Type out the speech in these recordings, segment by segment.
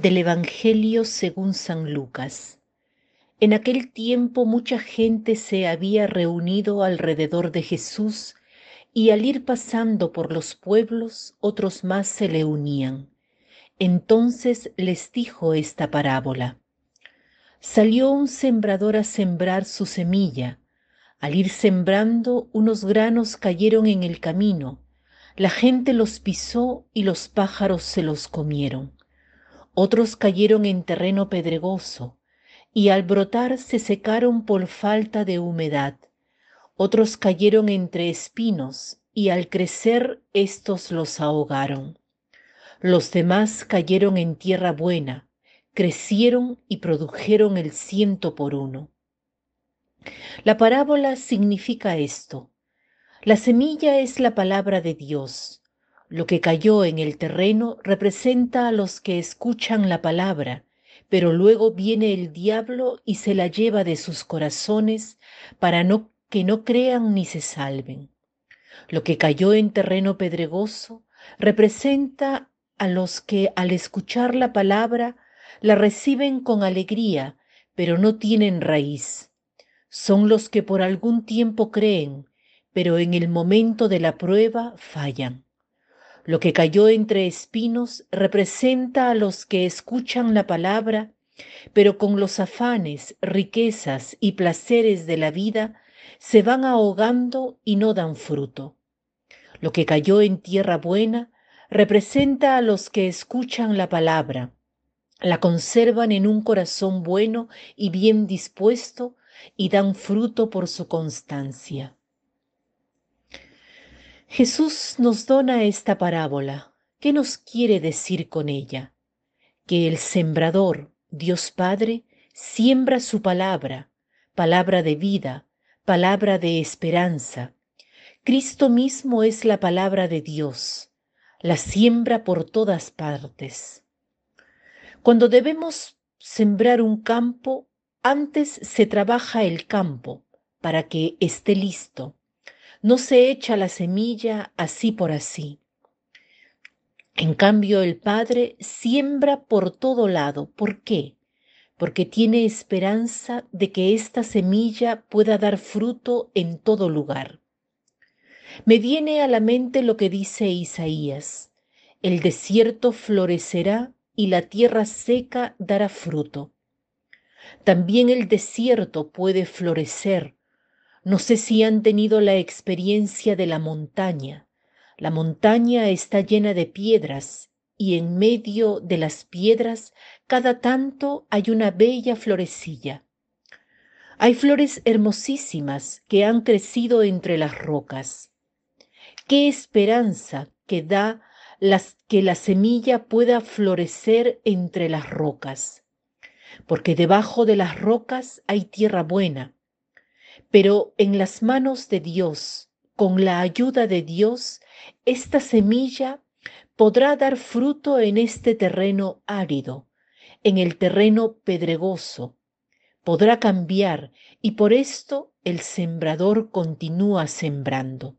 Del Evangelio según San Lucas. En aquel tiempo mucha gente se había reunido alrededor de Jesús y al ir pasando por los pueblos otros más se le unían. Entonces les dijo esta parábola. Salió un sembrador a sembrar su semilla. Al ir sembrando unos granos cayeron en el camino. La gente los pisó y los pájaros se los comieron. Otros cayeron en terreno pedregoso y al brotar se secaron por falta de humedad. Otros cayeron entre espinos y al crecer éstos los ahogaron. Los demás cayeron en tierra buena, crecieron y produjeron el ciento por uno. La parábola significa esto. La semilla es la palabra de Dios. Lo que cayó en el terreno representa a los que escuchan la palabra, pero luego viene el diablo y se la lleva de sus corazones para que no crean ni se salven. Lo que cayó en terreno pedregoso representa a los que al escuchar la palabra la reciben con alegría, pero no tienen raíz. Son los que por algún tiempo creen, pero en el momento de la prueba fallan. Lo que cayó entre espinos representa a los que escuchan la palabra, pero con los afanes, riquezas y placeres de la vida se van ahogando y no dan fruto. Lo que cayó en tierra buena representa a los que escuchan la palabra, la conservan en un corazón bueno y bien dispuesto y dan fruto por su constancia. Jesús nos dona esta parábola. ¿Qué nos quiere decir con ella? Que el sembrador, Dios Padre, siembra su palabra, palabra de vida, palabra de esperanza. Cristo mismo es la palabra de Dios, la siembra por todas partes. Cuando debemos sembrar un campo, antes se trabaja el campo para que esté listo no se echa la semilla así por así. En cambio, el Padre siembra por todo lado. ¿Por qué? Porque tiene esperanza de que esta semilla pueda dar fruto en todo lugar. Me viene a la mente lo que dice Isaías. El desierto florecerá y la tierra seca dará fruto. También el desierto puede florecer no sé si han tenido la experiencia de la montaña. La montaña está llena de piedras y en medio de las piedras cada tanto hay una bella florecilla. Hay flores hermosísimas que han crecido entre las rocas. Qué esperanza que da las, que la semilla pueda florecer entre las rocas, porque debajo de las rocas hay tierra buena pero en las manos de Dios, con la ayuda de Dios, esta semilla podrá dar fruto en este terreno árido, en el terreno pedregoso. Podrá cambiar y por esto el sembrador continúa sembrando.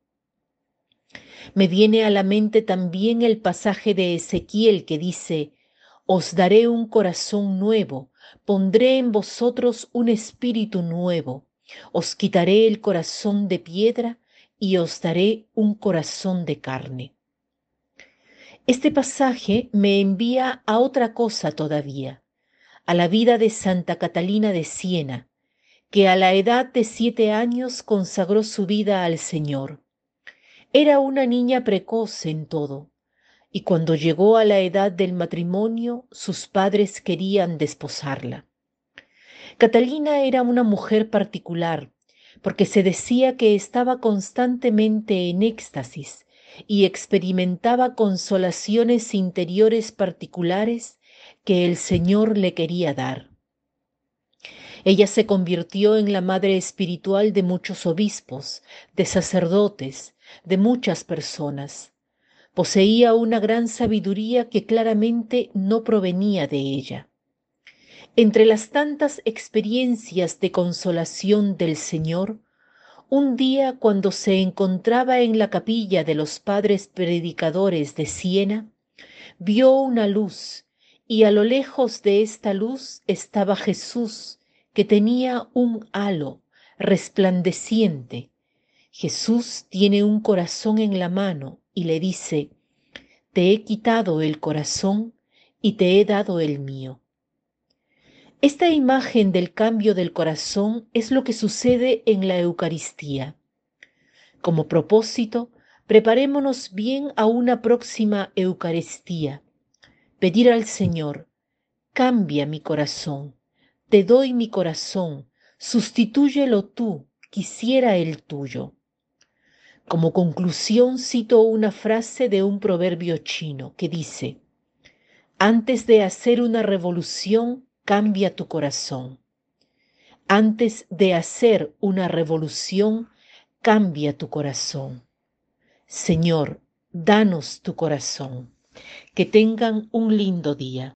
Me viene a la mente también el pasaje de Ezequiel que dice, Os daré un corazón nuevo, pondré en vosotros un espíritu nuevo os quitaré el corazón de piedra y os daré un corazón de carne. Este pasaje me envía a otra cosa todavía, a la vida de Santa Catalina de Siena, que a la edad de siete años consagró su vida al Señor. Era una niña precoz en todo, y cuando llegó a la edad del matrimonio sus padres querían desposarla. Catalina era una mujer particular, porque se decía que estaba constantemente en éxtasis y experimentaba consolaciones interiores particulares que el Señor le quería dar. Ella se convirtió en la madre espiritual de muchos obispos, de sacerdotes, de muchas personas. Poseía una gran sabiduría que claramente no provenía de ella. Entre las tantas experiencias de consolación del Señor, un día cuando se encontraba en la capilla de los padres predicadores de Siena, vio una luz y a lo lejos de esta luz estaba Jesús, que tenía un halo resplandeciente. Jesús tiene un corazón en la mano y le dice, Te he quitado el corazón y te he dado el mío. Esta imagen del cambio del corazón es lo que sucede en la Eucaristía. Como propósito, preparémonos bien a una próxima Eucaristía. Pedir al Señor, cambia mi corazón, te doy mi corazón, sustitúyelo tú, quisiera el tuyo. Como conclusión cito una frase de un proverbio chino que dice, antes de hacer una revolución, cambia tu corazón. Antes de hacer una revolución, cambia tu corazón. Señor, danos tu corazón. Que tengan un lindo día.